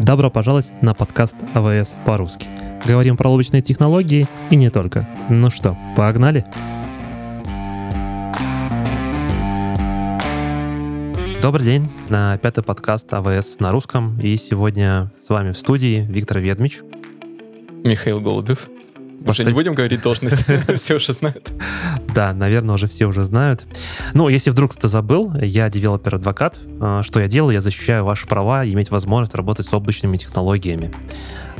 Добро пожаловать на подкаст AWS по-русски. Говорим про облачные технологии и не только. Ну что, погнали? Добрый день, на пятый подкаст AWS на русском. И сегодня с вами в студии Виктор Ведмич. Михаил Голубев. Уже не будем говорить должность, все уже знают. Да, наверное, уже все уже знают. Ну, если вдруг кто-то забыл, я developer advocate. А, что я делаю? Я защищаю ваши права иметь возможность работать с облачными технологиями.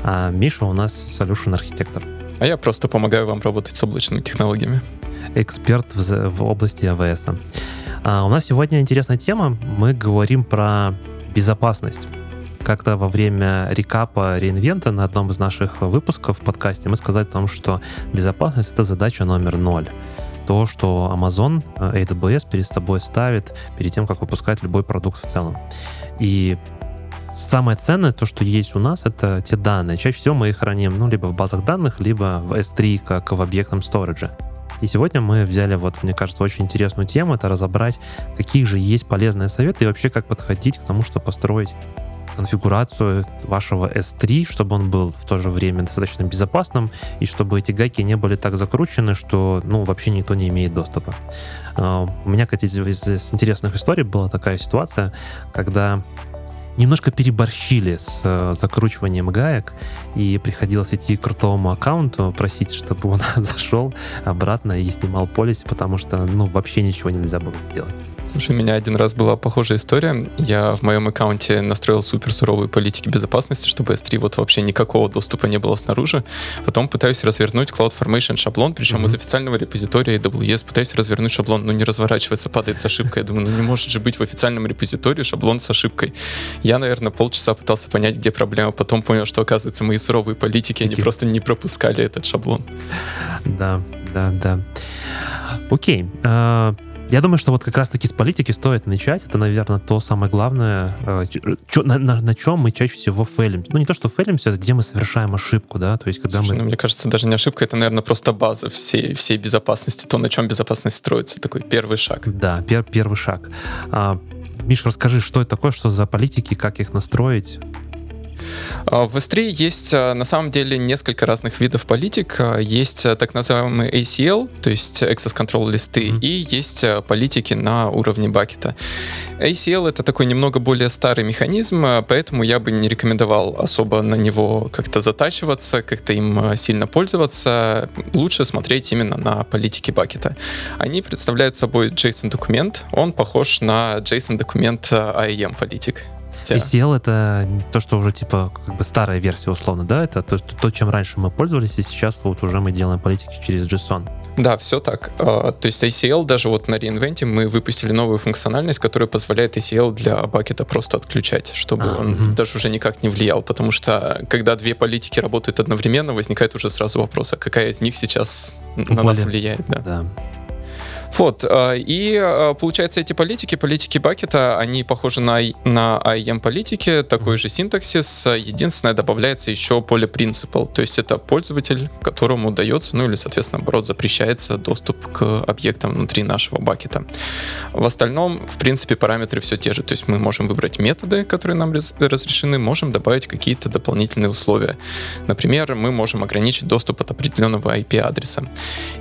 А Миша у нас solution архитектор. А я просто помогаю вам работать с облачными технологиями. Эксперт в, в области АВС. А у нас сегодня интересная тема. Мы говорим про безопасность как-то во время рекапа реинвента на одном из наших выпусков в подкасте мы сказали о том, что безопасность — это задача номер ноль то, что Amazon э, AWS перед тобой ставит перед тем, как выпускать любой продукт в целом. И самое ценное, то, что есть у нас, это те данные. Чаще всего мы их храним ну, либо в базах данных, либо в S3, как в объектном сторидже. И сегодня мы взяли, вот, мне кажется, очень интересную тему, это разобрать, какие же есть полезные советы и вообще как подходить к тому, чтобы построить конфигурацию вашего S3, чтобы он был в то же время достаточно безопасным, и чтобы эти гайки не были так закручены, что ну, вообще никто не имеет доступа. Uh, у меня, кстати, из, из интересных историй была такая ситуация, когда немножко переборщили с э, закручиванием гаек, и приходилось идти к крутому аккаунту, просить, чтобы он зашел обратно и снимал полис, потому что, ну, вообще ничего нельзя было сделать. Слушай, у меня один раз была похожая история. Я в моем аккаунте настроил супер суровые политики безопасности, чтобы S3 вот вообще никакого доступа не было снаружи. Потом пытаюсь развернуть CloudFormation шаблон, причем mm-hmm. из официального репозитория AWS пытаюсь развернуть шаблон, но не разворачивается, падает с ошибкой. Я думаю, ну не может же быть в официальном репозитории шаблон с ошибкой. Я, наверное, полчаса пытался понять, где проблема, потом понял, что, оказывается, мои суровые политики, они просто не пропускали этот шаблон. Да, да, да. Окей. Uh... Я думаю, что вот как раз-таки с политики стоит начать. Это, наверное, то самое главное, э, чё, на, на, на чем мы чаще всего фейлимся. Ну, не то, что фейлимся, это где мы совершаем ошибку, да, то есть когда Слушай, мы... Ну, мне кажется, даже не ошибка, это, наверное, просто база всей, всей безопасности, то, на чем безопасность строится, такой первый шаг. Да, пер, первый шаг. А, Миш, расскажи, что это такое, что за политики, как их настроить? А, в S3 есть а, на самом деле несколько разных видов политик. А, есть так называемый ACL, то есть Access Control листы, mm-hmm. и есть политики на уровне бакета. ACL это такой немного более старый механизм, поэтому я бы не рекомендовал особо на него как-то затачиваться, как-то им сильно пользоваться. Лучше смотреть именно на политики бакета. Они представляют собой JSON-документ. Он похож на JSON-документ IAM политик. ACL это то, что уже типа как бы старая версия условно, да? Это то, то, чем раньше мы пользовались, и сейчас вот уже мы делаем политики через JSON. Да, все так. А, то есть ACL даже вот на реинвенте мы выпустили новую функциональность, которая позволяет ACL для бакета просто отключать, чтобы а, он угу. даже уже никак не влиял, потому что когда две политики работают одновременно, возникает уже сразу вопрос, а какая из них сейчас Более. на нас влияет. Да. да. Вот, а, и а, получается эти политики, политики бакета, они похожи на, на IAM политики, такой же синтаксис, единственное, добавляется еще поле principal, то есть это пользователь, которому удается, ну или, соответственно, наоборот, запрещается доступ к объектам внутри нашего бакета. В остальном, в принципе, параметры все те же, то есть мы можем выбрать методы, которые нам разрешены, можем добавить какие-то дополнительные условия. Например, мы можем ограничить доступ от определенного IP-адреса.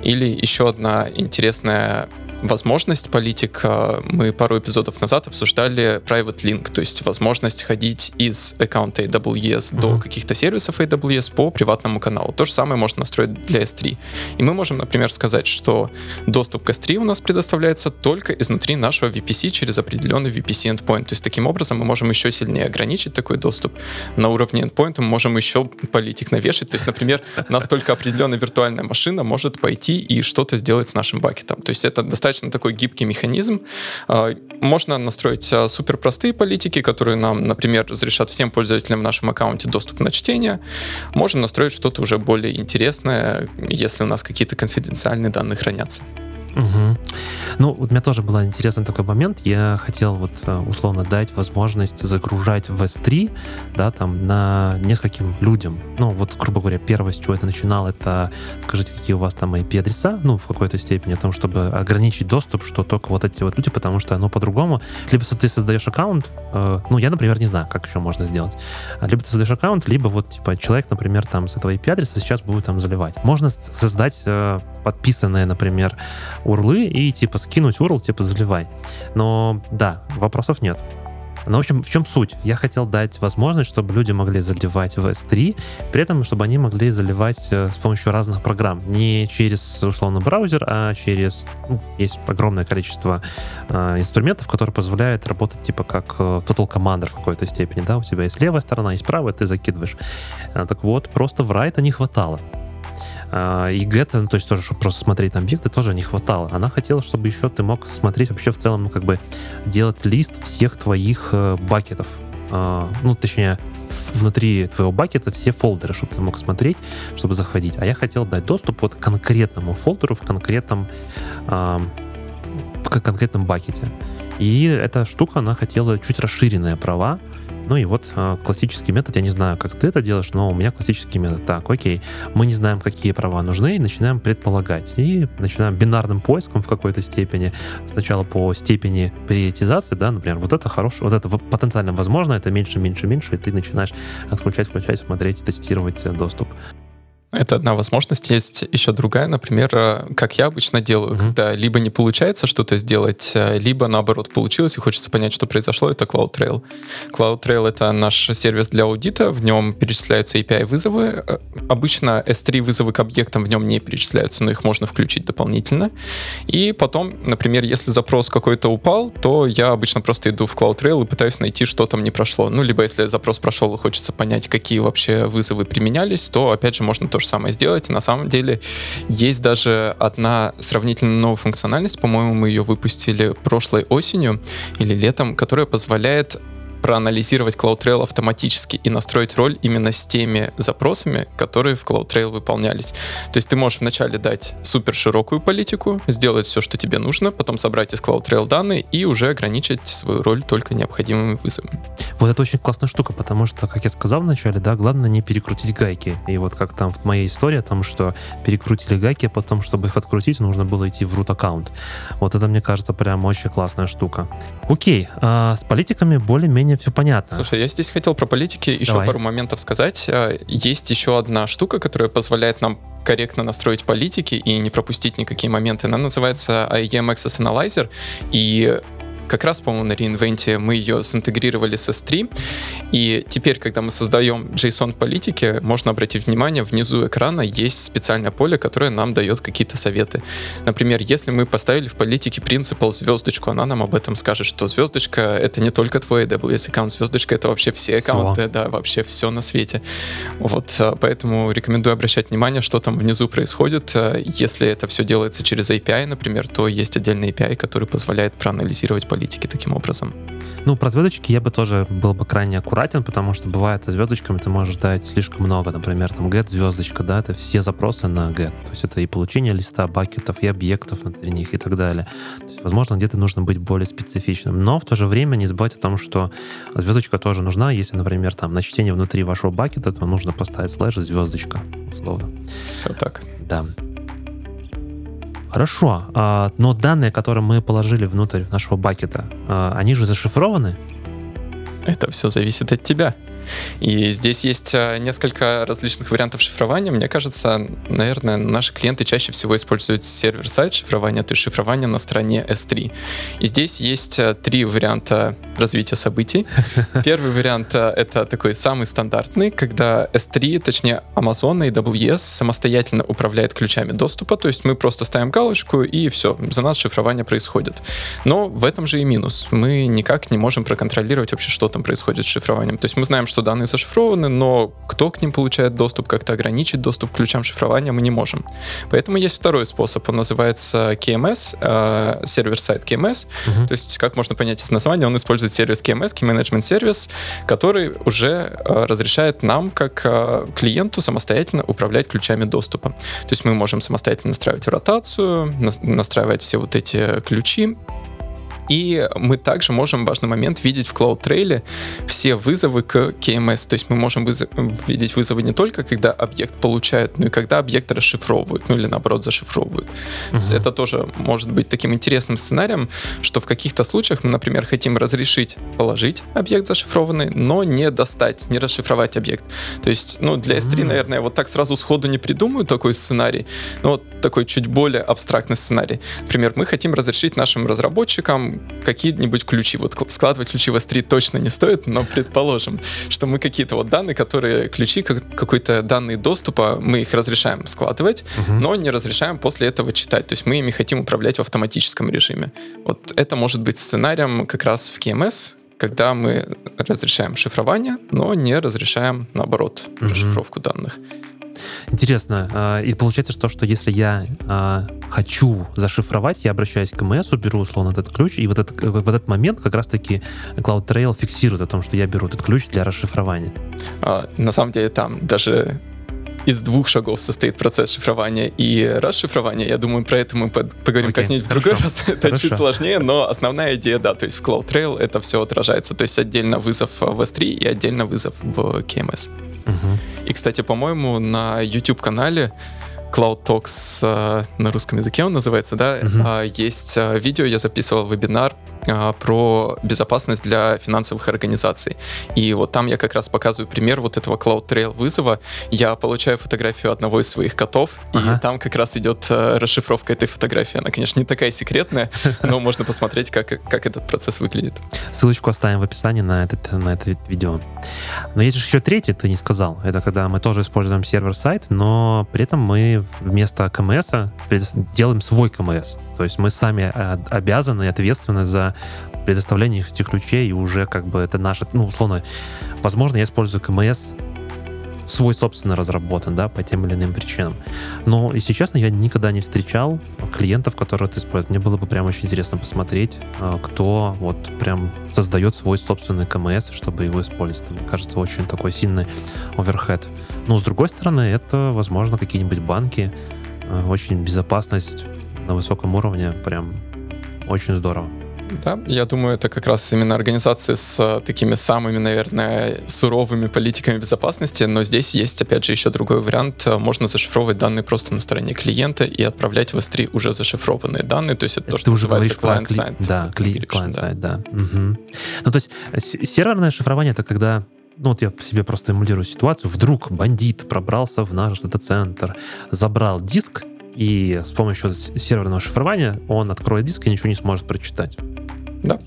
Или еще одна интересная возможность политик. Мы пару эпизодов назад обсуждали Private Link, то есть возможность ходить из аккаунта AWS uh-huh. до каких-то сервисов AWS по приватному каналу. То же самое можно настроить для S3. И мы можем, например, сказать, что доступ к S3 у нас предоставляется только изнутри нашего VPC через определенный VPC endpoint. То есть таким образом мы можем еще сильнее ограничить такой доступ. На уровне endpoint мы можем еще политик навешать. То есть, например, у нас только определенная виртуальная машина может пойти и что-то сделать с нашим бакетом. То есть это достаточно достаточно такой гибкий механизм. А, можно настроить а, супер простые политики, которые нам, например, разрешат всем пользователям в нашем аккаунте доступ на чтение. Можем настроить что-то уже более интересное, если у нас какие-то конфиденциальные данные хранятся. Угу. Ну, вот у меня тоже был интересный такой момент. Я хотел вот э, условно дать возможность загружать в S3, да, там, на нескольким людям. Ну, вот, грубо говоря, первое, с чего это начинал, это скажите, какие у вас там IP-адреса, ну, в какой-то степени, о том, чтобы ограничить доступ, что только вот эти вот люди, потому что, ну, по-другому, либо ты создаешь аккаунт, э, ну, я, например, не знаю, как еще можно сделать. Либо ты создаешь аккаунт, либо вот, типа, человек, например, там, с этого IP-адреса сейчас будет там заливать. Можно создать э, подписанные, например, урлы и типа скинуть URL, типа заливай. Но да, вопросов нет. Но, в общем, в чем суть? Я хотел дать возможность, чтобы люди могли заливать в S3, при этом, чтобы они могли заливать э, с помощью разных программ. Не через, условно, браузер, а через... Ну, есть огромное количество э, инструментов, которые позволяют работать типа как э, Total Commander в какой-то степени. Да? У тебя есть левая сторона, есть правая, ты закидываешь. Э, так вот, просто в райта не хватало. А, и get, ну, то есть тоже, чтобы просто смотреть на объекты, тоже не хватало. Она хотела, чтобы еще ты мог смотреть вообще в целом, ну, как бы делать лист всех твоих э, бакетов. А, ну, точнее, внутри твоего бакета все фолдеры, чтобы ты мог смотреть, чтобы заходить. А я хотел дать доступ вот к конкретному фолдеру в конкретном, в конкретном бакете. И эта штука, она хотела чуть расширенные права, ну и вот э, классический метод, я не знаю, как ты это делаешь, но у меня классический метод. Так, окей, мы не знаем, какие права нужны, и начинаем предполагать. И начинаем бинарным поиском в какой-то степени. Сначала по степени приоритизации, да, например, вот это хорошее, вот это потенциально возможно, это меньше, меньше, меньше, и ты начинаешь отключать, включать, смотреть, тестировать э, доступ. Это одна возможность. Есть еще другая, например, э, как я обычно делаю, mm-hmm. когда либо не получается что-то сделать, э, либо наоборот получилось и хочется понять, что произошло, это CloudTrail. CloudTrail — это наш сервис для аудита, в нем перечисляются API-вызовы. Э, обычно S3 вызовы к объектам в нем не перечисляются, но их можно включить дополнительно. И потом, например, если запрос какой-то упал, то я обычно просто иду в CloudTrail и пытаюсь найти, что там не прошло. Ну, либо если запрос прошел и хочется понять, какие вообще вызовы применялись, то, опять же, можно тоже же самое сделать. на самом деле есть даже одна сравнительно новая функциональность, по-моему, мы ее выпустили прошлой осенью или летом, которая позволяет проанализировать CloudTrail автоматически и настроить роль именно с теми запросами, которые в CloudTrail выполнялись. То есть ты можешь вначале дать супер широкую политику, сделать все, что тебе нужно, потом собрать из CloudTrail данные и уже ограничить свою роль только необходимыми вызовами. Вот это очень классная штука, потому что, как я сказал вначале, да, главное не перекрутить гайки. И вот как там в моей истории о том, что перекрутили гайки, а потом, чтобы их открутить, нужно было идти в root аккаунт. Вот это, мне кажется, прям очень классная штука. Окей, а с политиками более-менее все понятно. Слушай, я здесь хотел про политики еще Давай. пару моментов сказать. А, есть еще одна штука, которая позволяет нам корректно настроить политики и не пропустить никакие моменты. Она называется IEM Access Analyzer, и как раз, по-моему, на реинвенте мы ее синтегрировали с S3, и теперь, когда мы создаем JSON политики, можно обратить внимание, внизу экрана есть специальное поле, которое нам дает какие-то советы. Например, если мы поставили в политике принципал звездочку, она нам об этом скажет, что звездочка — это не только твой AWS аккаунт, звездочка — это вообще все аккаунты, все. да, вообще все на свете. Вот, а, поэтому рекомендую обращать внимание, что там внизу происходит. А, если это все делается через API, например, то есть отдельный API, который позволяет проанализировать политику политики таким образом. Ну, про звездочки я бы тоже был бы крайне аккуратен, потому что бывает со звездочками ты можешь дать слишком много. Например, там get звездочка, да, это все запросы на get. То есть это и получение листа бакетов, и объектов внутри них и так далее. То есть, возможно, где-то нужно быть более специфичным. Но в то же время не забывайте о том, что звездочка тоже нужна. Если, например, там на чтение внутри вашего бакета, то нужно поставить слэш звездочка, условно. Все так. Да. Хорошо, а, но данные, которые мы положили внутрь нашего бакета, а, они же зашифрованы? Это все зависит от тебя. И здесь есть э, несколько различных вариантов шифрования. Мне кажется, наверное, наши клиенты чаще всего используют сервер-сайт шифрования, то есть шифрование на стороне S3. И здесь есть э, три варианта развития событий. Первый вариант э, — это такой самый стандартный, когда S3, точнее Amazon и AWS самостоятельно управляет ключами доступа, то есть мы просто ставим галочку и все, за нас шифрование происходит. Но в этом же и минус. Мы никак не можем проконтролировать вообще, что там происходит с шифрованием. То есть мы знаем, что что данные зашифрованы, но кто к ним получает доступ, как-то ограничить доступ к ключам шифрования мы не можем. Поэтому есть второй способ, он называется KMS, э, сервер-сайт KMS. Uh-huh. То есть, как можно понять из названия, он использует сервис KMS, Key Management Service, который уже э, разрешает нам, как э, клиенту, самостоятельно управлять ключами доступа. То есть мы можем самостоятельно настраивать ротацию, настраивать все вот эти ключи, и мы также можем, важный момент, видеть в CloudTrail все вызовы к KMS. То есть мы можем вызов, видеть вызовы не только, когда объект получает, но и когда объект расшифровывают, ну или наоборот зашифровывают. Uh-huh. То есть это тоже может быть таким интересным сценарием, что в каких-то случаях мы, например, хотим разрешить положить объект зашифрованный, но не достать, не расшифровать объект. То есть, ну, для S3, uh-huh. наверное, вот так сразу сходу не придумаю такой сценарий, но вот такой чуть более абстрактный сценарий. Например, мы хотим разрешить нашим разработчикам какие-нибудь ключи. Вот складывать ключи в S3 точно не стоит, но предположим, что мы какие-то вот данные, которые ключи, как, какой-то данные доступа, мы их разрешаем складывать, угу. но не разрешаем после этого читать. То есть мы ими хотим управлять в автоматическом режиме. Вот это может быть сценарием как раз в KMS, когда мы разрешаем шифрование, но не разрешаем, наоборот, mm расшифровку данных. Интересно. А, и получается, что, что если я а, хочу зашифровать, я обращаюсь к МС, беру условно этот ключ, и вот этот, в этот момент как раз-таки CloudTrail фиксирует о том, что я беру этот ключ для расшифрования. А, на самом деле там даже из двух шагов состоит процесс шифрования и расшифрования. Я думаю, про это мы поговорим okay, как-нибудь в другой раз. это хорошо. чуть сложнее, но основная идея, да, то есть в CloudTrail это все отражается. То есть отдельно вызов в S3 и отдельно вызов в KMS. Угу. И, кстати, по-моему, на YouTube-канале Cloud Talks э, на русском языке он называется, да, угу. есть э, видео, я записывал вебинар про безопасность для финансовых организаций. И вот там я как раз показываю пример вот этого CloudTrail вызова. Я получаю фотографию одного из своих котов, ага. и там как раз идет э, расшифровка этой фотографии. Она, конечно, не такая секретная, но можно посмотреть, как, как этот процесс выглядит. Ссылочку оставим в описании на, этот, на это видео. Но есть еще третий, ты не сказал. Это когда мы тоже используем сервер-сайт, но при этом мы вместо КМС делаем свой КМС. То есть мы сами э, обязаны и ответственны за предоставление этих ключей, и уже как бы это наше, ну, условно, возможно, я использую КМС свой собственно разработан, да, по тем или иным причинам. Но, если честно, я никогда не встречал клиентов, которые это используют. Мне было бы прям очень интересно посмотреть, а, кто вот прям создает свой собственный КМС, чтобы его использовать. Мне кажется, очень такой сильный оверхед. Но, с другой стороны, это, возможно, какие-нибудь банки, а, очень безопасность на высоком уровне, прям очень здорово. Да, я думаю, это как раз именно организации с э, такими самыми, наверное, суровыми политиками безопасности, но здесь есть, опять же, еще другой вариант. Можно зашифровывать данные просто на стороне клиента и отправлять в S3 уже зашифрованные данные, то есть это, это то, что называется client-side. Да, client-side, да. да. Угу. Ну, то есть серверное шифрование — это когда ну вот я себе просто эмулирую ситуацию, вдруг бандит пробрался в наш дата-центр, забрал диск, и с помощью серверного шифрования он откроет диск и ничего не сможет прочитать. Да.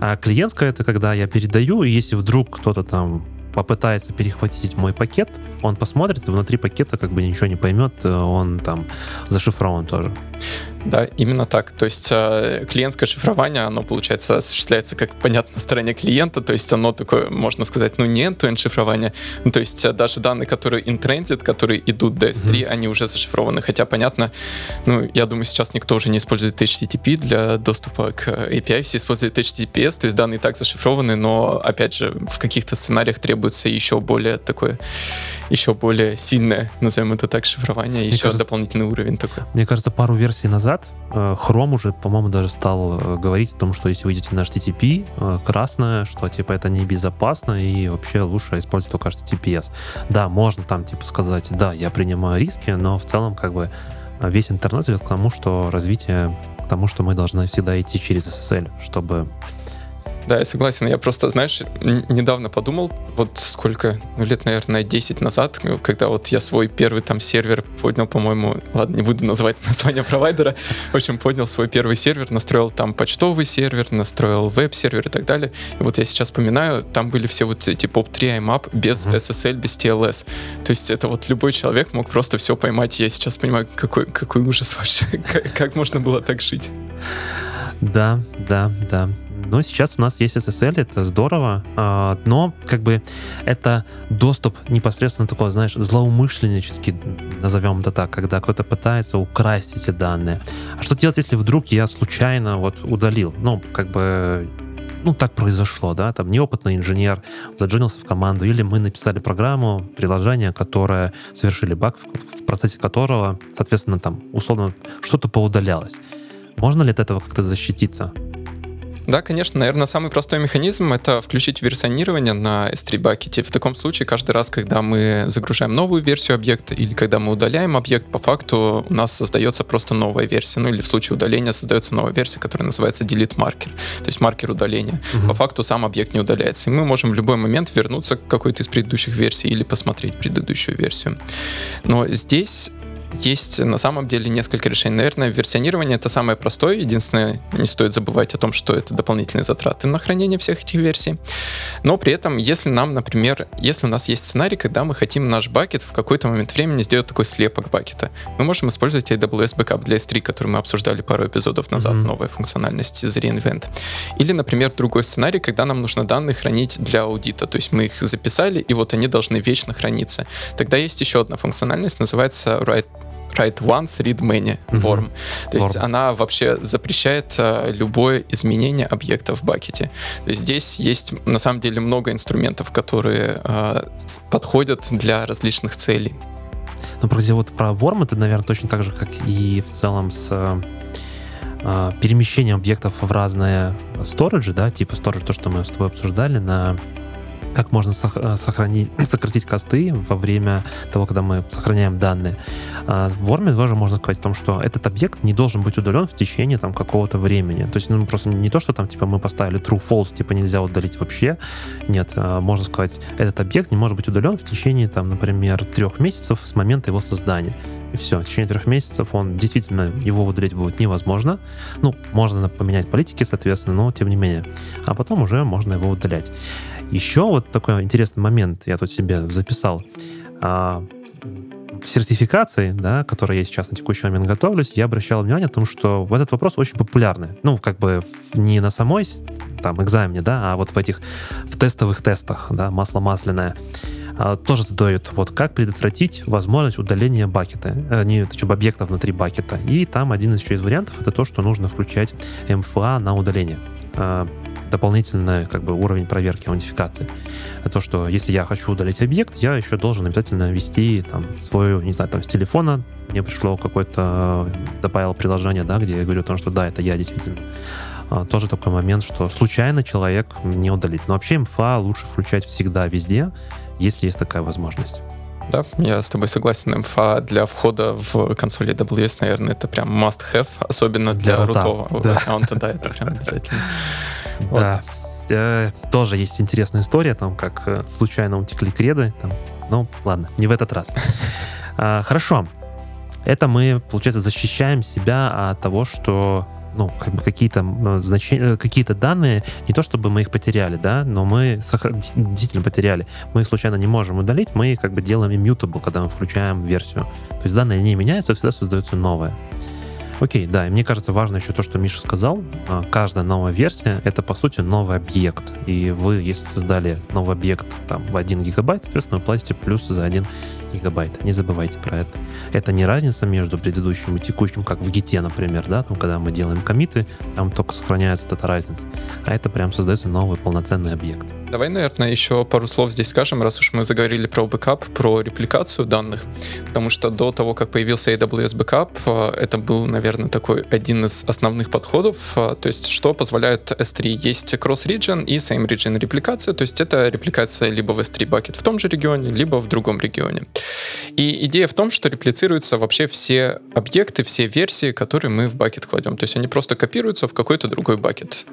А клиентская это когда я передаю, и если вдруг кто-то там попытается перехватить мой пакет, он посмотрит, внутри пакета как бы ничего не поймет, э, он там зашифрован тоже. Да, именно так. То есть э, клиентское шифрование, оно, получается, осуществляется, как понятно, на стороне клиента, то есть оно такое, можно сказать, ну, не end шифрование. Ну, то есть э, даже данные, которые transit, которые идут до S3, mm-hmm. они уже зашифрованы. Хотя, понятно, ну, я думаю, сейчас никто уже не использует HTTP для доступа к API, все используют HTTPS, то есть данные так зашифрованы, но, опять же, в каких-то сценариях требуется еще более такое, еще более сильное, назовем это так, шифрование, Мне еще кажется, дополнительный уровень такой. Мне кажется, пару версий назад назад э, Chrome уже, по-моему, даже стал э, говорить о том, что если вы идете на HTTP, э, красное, что типа это небезопасно и вообще лучше использовать только HTTPS. Да, можно там типа сказать, да, я принимаю риски, но в целом как бы весь интернет ведет к тому, что развитие к тому, что мы должны всегда идти через SSL, чтобы да, я согласен. Я просто, знаешь, недавно подумал, вот сколько, ну, лет, наверное, 10 назад, ну, когда вот я свой первый там сервер поднял, по-моему, ладно, не буду называть название провайдера, в общем, поднял свой первый сервер, настроил там почтовый сервер, настроил веб-сервер и так далее. И вот я сейчас вспоминаю, там были все вот эти POP3 IMAP без SSL, без TLS. То есть это вот любой человек мог просто все поймать. Я сейчас понимаю, какой, какой ужас вообще, как, как можно было так жить. Да, да, да Но сейчас у нас есть SSL, это здорово, а, но как бы это доступ непосредственно такой, знаешь, злоумышленнический, назовем это так, когда кто-то пытается украсть эти данные. А что делать, если вдруг я случайно вот удалил? Ну, как бы ну, так произошло, да, там неопытный инженер заджинился в команду, или мы написали программу, приложение, которое совершили баг, в процессе которого, соответственно, там, условно, что-то поудалялось. Можно ли от этого как-то защититься? Да, конечно. Наверное, самый простой механизм — это включить версионирование на S3 бакете. В таком случае каждый раз, когда мы загружаем новую версию объекта или когда мы удаляем объект, по факту у нас создается просто новая версия. Ну или в случае удаления создается новая версия, которая называется delete marker, то есть маркер удаления. Угу. По факту сам объект не удаляется. И мы можем в любой момент вернуться к какой-то из предыдущих версий или посмотреть предыдущую версию. Но здесь есть на самом деле несколько решений. Наверное, версионирование это самое простое. Единственное, не стоит забывать о том, что это дополнительные затраты на хранение всех этих версий. Но при этом, если нам, например, если у нас есть сценарий, когда мы хотим наш бакет в какой-то момент времени сделать такой слепок бакета, мы можем использовать AWS Backup для S3, который мы обсуждали пару эпизодов назад, mm-hmm. новая функциональность из reInvent. Или, например, другой сценарий, когда нам нужно данные хранить для аудита. То есть мы их записали, и вот они должны вечно храниться. Тогда есть еще одна функциональность, называется write write once, read many form. Угу. То есть Form. она вообще запрещает uh, любое изменение объекта в бакете. То есть здесь есть на самом деле много инструментов, которые uh, подходят для различных целей. Ну, про, вот про Worm это, наверное, точно так же, как и в целом с э, перемещением объектов в разные сториджи, да, типа storage, то, что мы с тобой обсуждали, на как можно э, сохранить, сократить косты во время того, когда мы сохраняем данные. А в Worm тоже можно сказать о том, что этот объект не должен быть удален в течение там какого-то времени. То есть, ну, просто не то, что там, типа, мы поставили true false, типа, нельзя удалить вообще. Нет, а можно сказать, этот объект не может быть удален в течение, там, например, трех месяцев с момента его создания. И все, в течение трех месяцев он действительно, его удалить будет невозможно. Ну, можно поменять политики, соответственно, но тем не менее. А потом уже можно его удалять. Еще вот такой интересный момент я тут себе записал. А, в сертификации, да, которая я сейчас на текущий момент готовлюсь, я обращал внимание о том, что этот вопрос очень популярный. Ну, как бы не на самой там экзамене, да, а вот в этих в тестовых тестах, да, масло масляное а, тоже задают, вот как предотвратить возможность удаления бакета, э, не чтобы объекта внутри бакета. И там один из еще из вариантов это то, что нужно включать МФА на удаление. А, дополнительный как бы, уровень проверки аутентификации. То, что если я хочу удалить объект, я еще должен обязательно ввести там, свою, не знаю, там, с телефона, мне пришло какое-то, добавил приложение, да, где я говорю о том, что да, это я действительно. А, тоже такой момент, что случайно человек не удалит. Но вообще МФА лучше включать всегда, везде, если есть такая возможность. Да, я с тобой согласен. МФА для входа в консоль AWS, наверное, это прям must-have, особенно для, для рутового да. аккаунта. Да, это прям обязательно. Да. Э, тоже есть интересная история, там, как э, случайно утекли креды. Там. Ну, ладно, не в этот раз. А, хорошо. Это мы, получается, защищаем себя от того, что ну, как бы какие-то ну, значения, какие-то данные, не то чтобы мы их потеряли, да, но мы сохр... действительно потеряли. Мы их случайно не можем удалить, мы как бы делаем immutable, когда мы включаем версию. То есть данные не меняются, всегда создается новое. Окей, да, и мне кажется важно еще то, что Миша сказал. А, каждая новая версия — это, по сути, новый объект. И вы, если создали новый объект там, в 1 гигабайт, соответственно, вы платите плюс за 1 гигабайт. Не забывайте про это. Это не разница между предыдущим и текущим, как в гите, например, да, там, когда мы делаем коммиты, там только сохраняется эта разница. А это прям создается новый полноценный объект. Давай, наверное, еще пару слов здесь скажем, раз уж мы заговорили про бэкап, про репликацию данных, потому что до того, как появился AWS Backup, э, это был, наверное, такой один из основных подходов, э, то есть что позволяет S3. Есть cross-region и same-region репликация, то есть это репликация либо в S3 bucket в том же регионе, либо в другом регионе. И идея в том, что реплицируются вообще все объекты, все версии, которые мы в бакет кладем. То есть они просто копируются в какой-то другой бакет.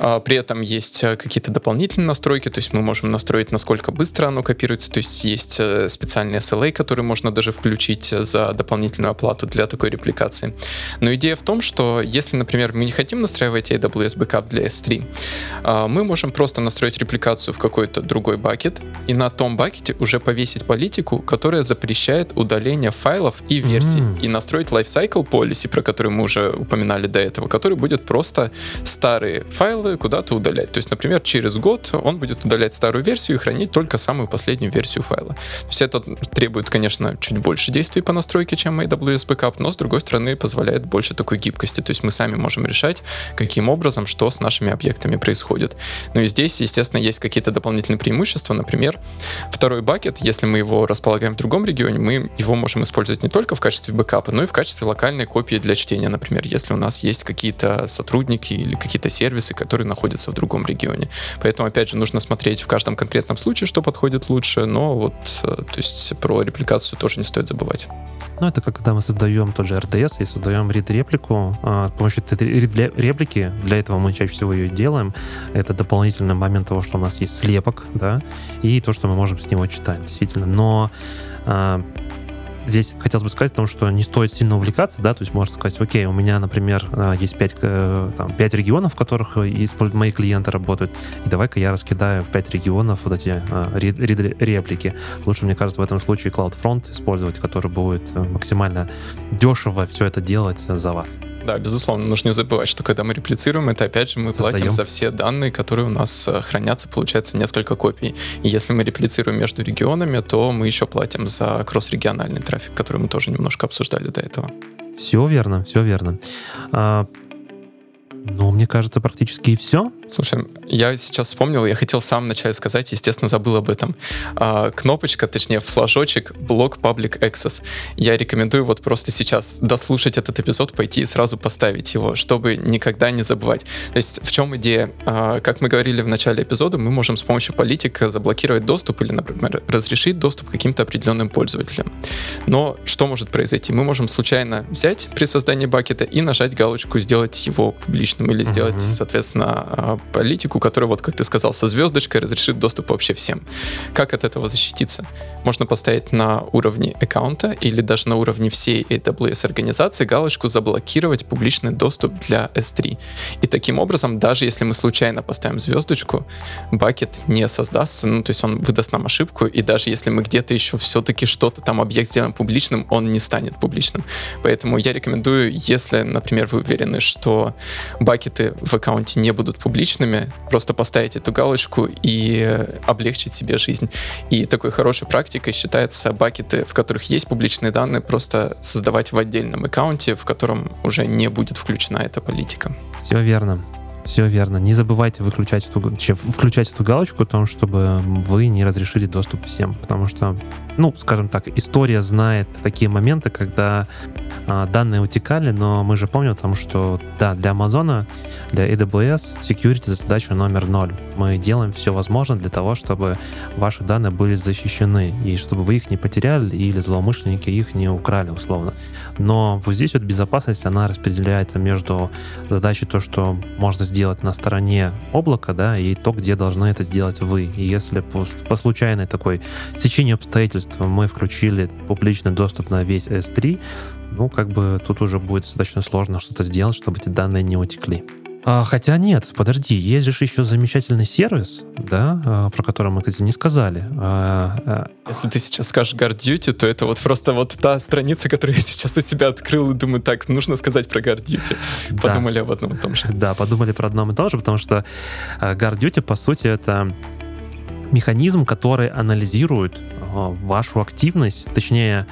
А, при этом есть э, какие-то дополнительные настройки, настройки, то есть мы можем настроить, насколько быстро оно копируется, то есть есть э, специальные SLA, которые можно даже включить за дополнительную оплату для такой репликации. Но идея в том, что если, например, мы не хотим настраивать AWS Backup для S3, а, мы можем просто настроить репликацию в какой-то другой бакет и на том бакете уже повесить политику, которая запрещает удаление файлов и версий, mm-hmm. и настроить lifecycle policy, про который мы уже упоминали до этого, который будет просто старые файлы куда-то удалять. То есть, например, через год он будет удалять старую версию и хранить только самую последнюю версию файла. То есть это требует, конечно, чуть больше действий по настройке, чем AWS Backup, но с другой стороны позволяет больше такой гибкости. То есть мы сами можем решать, каким образом, что с нашими объектами происходит. Ну и здесь, естественно, есть какие-то дополнительные преимущества. Например, второй бакет, если мы его располагаем в другом регионе, мы его можем использовать не только в качестве бэкапа, но и в качестве локальной копии для чтения, например, если у нас есть какие-то сотрудники или какие-то сервисы, которые находятся в другом регионе. Поэтому, опять же, нужно смотреть в каждом конкретном случае, что подходит лучше, но вот, э, то есть про репликацию тоже не стоит забывать. Ну, это как когда мы создаем тот же RDS и создаем read-реплику. А, с помощью этой реплики, для этого мы чаще всего ее делаем, это дополнительный момент того, что у нас есть слепок, да, и то, что мы можем с него читать, действительно. Но а, здесь хотелось бы сказать о том, что не стоит сильно увлекаться, да, то есть можно сказать, окей, у меня, например, а, есть 5, э, там, 5 регионов, в которых мои клиенты работают, и давай-ка я раскидаю в 5 регионов вот эти реплики. Лучше, мне кажется, в этом случае CloudFront использовать, который будет э, максимально дешево все это делать за вас. Да, безусловно, нужно не забывать, что когда мы реплицируем, это опять же мы Создаем. платим за все данные, которые у нас э, хранятся, получается несколько копий. И если мы реплицируем между регионами, то мы еще платим за кросс-региональный трафик, который мы тоже немножко обсуждали до этого. Все верно, все верно. Ну, мне кажется, практически и все. Слушай, я сейчас вспомнил, я хотел в самом начале сказать, естественно, забыл об этом. А, кнопочка, точнее, флажочек блок Public Access. Я рекомендую вот просто сейчас дослушать этот эпизод, пойти и сразу поставить его, чтобы никогда не забывать. То есть в чем идея? А, как мы говорили в начале эпизода, мы можем с помощью политика заблокировать доступ или, например, разрешить доступ каким-то определенным пользователям. Но что может произойти? Мы можем случайно взять при создании бакета и нажать галочку «Сделать его публичным» или сделать, uh-huh. соответственно, а, политику, которая, вот как ты сказал, со звездочкой разрешит доступ вообще всем. Как от этого защититься? Можно поставить на уровне аккаунта или даже на уровне всей AWS организации галочку «Заблокировать публичный доступ для S3». И таким образом, даже если мы случайно поставим звездочку, бакет не создастся, ну, то есть он выдаст нам ошибку, и даже если мы где-то еще все-таки что-то там объект сделаем публичным, он не станет публичным. Поэтому я рекомендую, если, например, вы уверены, что бакеты в аккаунте не будут публичными, личными, просто поставить эту галочку и облегчить себе жизнь. И такой хорошей практикой считается бакеты, в которых есть публичные данные, просто создавать в отдельном аккаунте, в котором уже не будет включена эта политика. Все верно. Все верно. Не забывайте выключать эту, включать эту галочку о том, чтобы вы не разрешили доступ всем. Потому что, ну, скажем так, история знает такие моменты, когда а, данные утекали, но мы же помним о том, что, да, для Амазона, для AWS security задача номер ноль. Мы делаем все возможное для того, чтобы ваши данные были защищены, и чтобы вы их не потеряли, или злоумышленники их не украли, условно. Но вот здесь вот безопасность, она распределяется между задачей то, что можно сделать на стороне облака, да, и то, где должны это сделать вы. И если по, по случайной такой стечению обстоятельств мы включили публичный доступ на весь S3, ну, как бы тут уже будет достаточно сложно что-то сделать, чтобы эти данные не утекли. А, хотя нет, подожди, есть же еще замечательный сервис, да, а, про который мы, кстати, не сказали. А, а... Если ты сейчас скажешь Guard Duty, то это вот просто вот та страница, которую я сейчас у себя открыл и думаю, так, нужно сказать про Guard Duty. Да. Подумали об одном и том же. Да, подумали про одном и том же, потому что Guard Duty, по сути, это механизм, который анализирует вашу активность, точнее,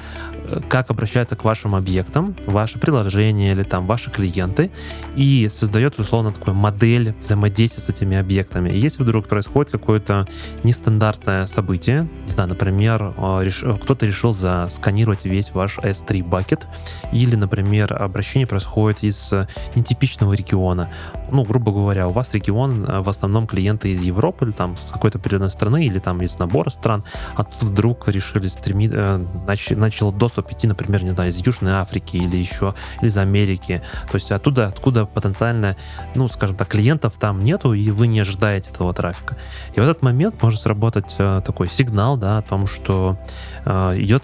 как обращаются к вашим объектам, ваше приложение или там ваши клиенты, и создает, условно, такую модель взаимодействия с этими объектами. И если вдруг происходит какое-то нестандартное событие, не знаю, например, э, э, кто-то решил засканировать весь ваш S3 бакет, или, например, обращение происходит из нетипичного региона. Ну, грубо говоря, у вас регион э, в основном клиенты из Европы, или там с какой-то определенной страны, или там из набора стран, а тут вдруг решили стремить, начал доступ чтобы идти, например, не знаю, из Южной Африки или еще из Америки. То есть оттуда, откуда потенциально, ну, скажем так, клиентов там нету, и вы не ожидаете этого трафика. И в этот момент может сработать э, такой сигнал, да, о том, что э, идет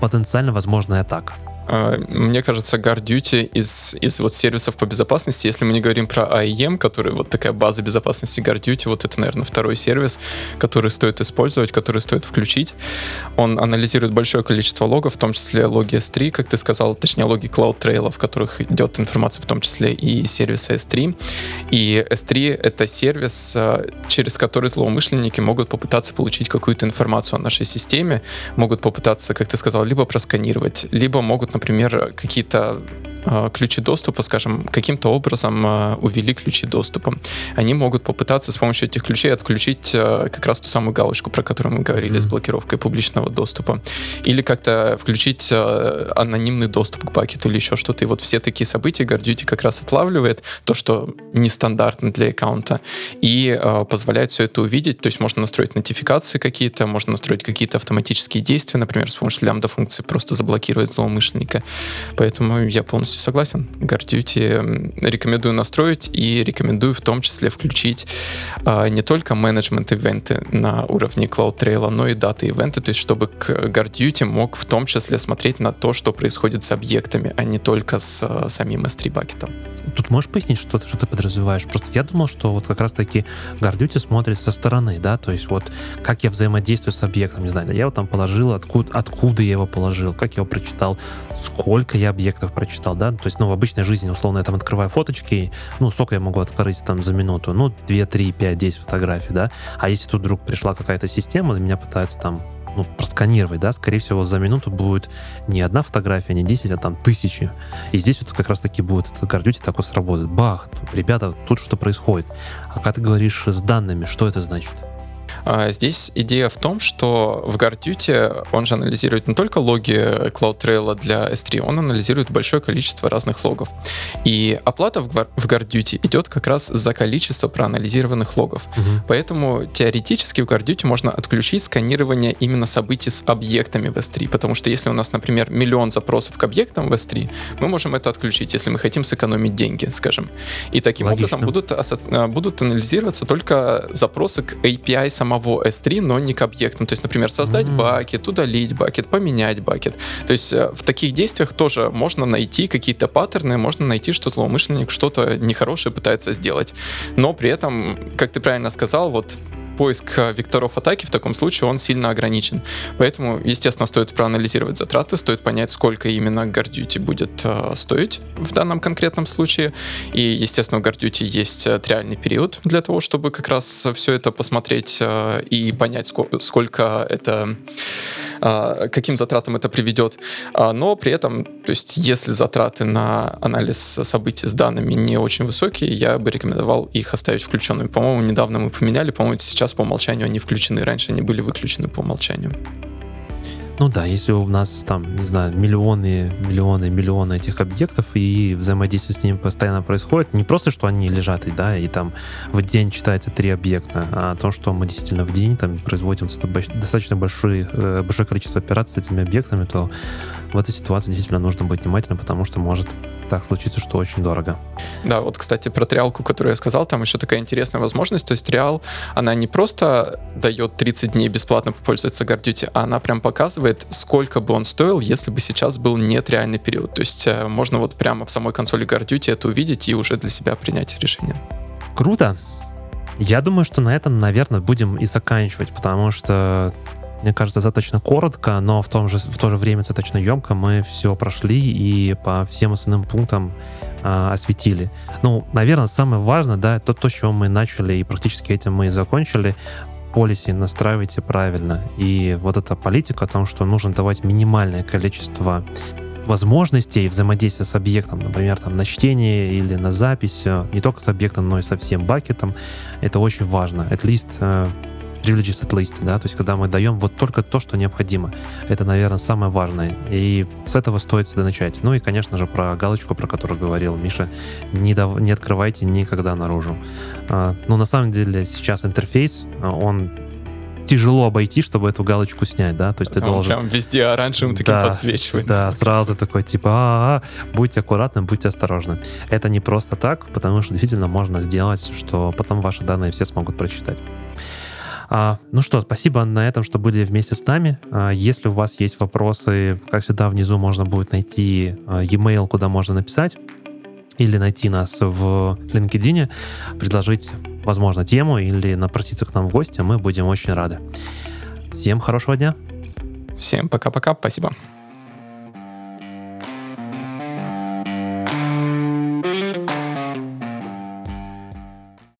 потенциально возможная атака. А, мне кажется, Guard Duty из, из вот сервисов по безопасности, если мы не говорим про AEM, который вот такая база безопасности Guard Duty, вот это, наверное, второй сервис, который стоит использовать, который стоит включить. Он анализирует большое количество логов, в том числе логи S3, как ты сказал, точнее логи CloudTrail, в которых идет информация в том числе и сервиса S3. И S3 — это сервис, а, через который злоумышленники могут попытаться получить какую-то информацию о нашей системе, могут попытаться, как ты сказал, либо просканировать, либо могут, например, какие-то ключи доступа, скажем, каким-то образом а, увели ключи доступа. Они могут попытаться с помощью этих ключей отключить а, как раз ту самую галочку, про которую мы говорили, mm-hmm. с блокировкой публичного доступа. Или как-то включить анонимный доступ к пакету или еще что-то. И вот все такие события GuardDuty как раз отлавливает то, что нестандартно для аккаунта, и позволяет все это увидеть. То есть можно настроить нотификации какие-то, можно настроить какие-то автоматические действия, например, с помощью лямбда-функции просто заблокировать злоумышленника. Поэтому я полностью полностью согласен. GuardDuty рекомендую настроить и рекомендую в том числе включить а, не только менеджмент-ивенты на уровне CloudTrail, но и даты-ивенты, то есть чтобы к мог в том числе смотреть на то, что происходит с объектами, а не только с а, самим S3 бакетом. Тут можешь пояснить, что, что ты подразумеваешь? Просто я думал, что вот как раз-таки GuardDuty смотрит со стороны, да, то есть вот как я взаимодействую с объектом, не знаю, я его там положил, откуда, откуда я его положил, как я его прочитал, сколько я объектов прочитал, да, то есть, ну, в обычной жизни, условно, я там открываю фоточки, ну, сколько я могу открыть там за минуту, ну, 2, 3, 5, 10 фотографий, да, а если тут вдруг пришла какая-то система, меня пытаются там ну, просканировать, да, скорее всего, за минуту будет не одна фотография, не 10, а там тысячи. И здесь вот как раз-таки будет этот гордюти такой сработает. Бах, ребята, тут что происходит. А когда ты говоришь с данными, что это значит? А, здесь идея в том, что в GuardDuty он же анализирует не только логи CloudTrail для S3, он анализирует большое количество разных логов. И оплата в GuardDuty идет как раз за количество проанализированных логов. Угу. Поэтому теоретически в GuardDuty можно отключить сканирование именно событий с объектами в S3, потому что если у нас, например, миллион запросов к объектам в S3, мы можем это отключить, если мы хотим сэкономить деньги, скажем. И таким Логично. образом будут, будут анализироваться только запросы к API самого самого S3, но не к объектам. То есть, например, создать mm-hmm. бакет, удалить бакет, поменять бакет. То есть э, в таких действиях тоже можно найти какие-то паттерны, можно найти, что злоумышленник что-то нехорошее пытается сделать. Но при этом, как ты правильно сказал, вот поиск э, векторов атаки в таком случае он сильно ограничен. Поэтому, естественно, стоит проанализировать затраты, стоит понять, сколько именно GuardDuty будет э, стоить в данном конкретном случае. И, естественно, у GuardDuty есть э, триальный период для того, чтобы как раз все это посмотреть и понять, сколько, сколько это каким затратам это приведет. А, но при этом, то есть если затраты на анализ событий с данными не очень высокие, я бы рекомендовал их оставить включенными. По-моему, недавно мы поменяли, по-моему, сейчас по умолчанию они включены, раньше они были выключены по умолчанию. Ну да, если у нас там, не знаю, миллионы, миллионы, миллионы этих объектов, и взаимодействие с ними постоянно происходит, не просто, что они лежат, и, да, и там в день читается три объекта, а то, что мы действительно в день там производим достаточно большое, э, большое количество операций с этими объектами, то в этой ситуации действительно нужно быть внимательным, потому что может так случится, что очень дорого. Да, вот, кстати, про триалку, которую я сказал, там еще такая интересная возможность. То есть триал, она не просто дает 30 дней бесплатно попользоваться GuardDuty, а она прям показывает, сколько бы он стоил, если бы сейчас был нет реальный период. То есть э, можно вот прямо в самой консоли GuardDuty это увидеть и уже для себя принять решение. Круто. Я думаю, что на этом, наверное, будем и заканчивать, потому что мне кажется, достаточно коротко, но в, том же, в то же время достаточно емко мы все прошли и по всем основным пунктам э, осветили. Ну, наверное, самое важное, да, это то, с чего мы начали, и практически этим мы и закончили. Полиси настраивайте правильно. И вот эта политика о том, что нужно давать минимальное количество возможностей взаимодействия с объектом, например, там на чтение или на запись, э, не только с объектом, но и со всем бакетом, это очень важно. At least privileges at least, да, то есть когда мы даем вот только то, что необходимо. Это, наверное, самое важное. И с этого стоит всегда начать. Ну и, конечно же, про галочку, про которую говорил Миша, не, дав... не открывайте никогда наружу. А, но на самом деле сейчас интерфейс, он тяжело обойти, чтобы эту галочку снять, да, то есть ты должен... Прям везде оранжевым таким Да, подсвечивает. Да, сразу такой типа, а, -а, -а будьте аккуратны, будьте осторожны. Это не просто так, потому что действительно можно сделать, что потом ваши данные все смогут прочитать. А, ну что, спасибо на этом, что были вместе с нами. А, если у вас есть вопросы, как всегда, внизу можно будет найти а, e-mail, куда можно написать, или найти нас в LinkedIn, предложить, возможно, тему или напроситься к нам в гости. Мы будем очень рады. Всем хорошего дня. Всем пока-пока. Спасибо.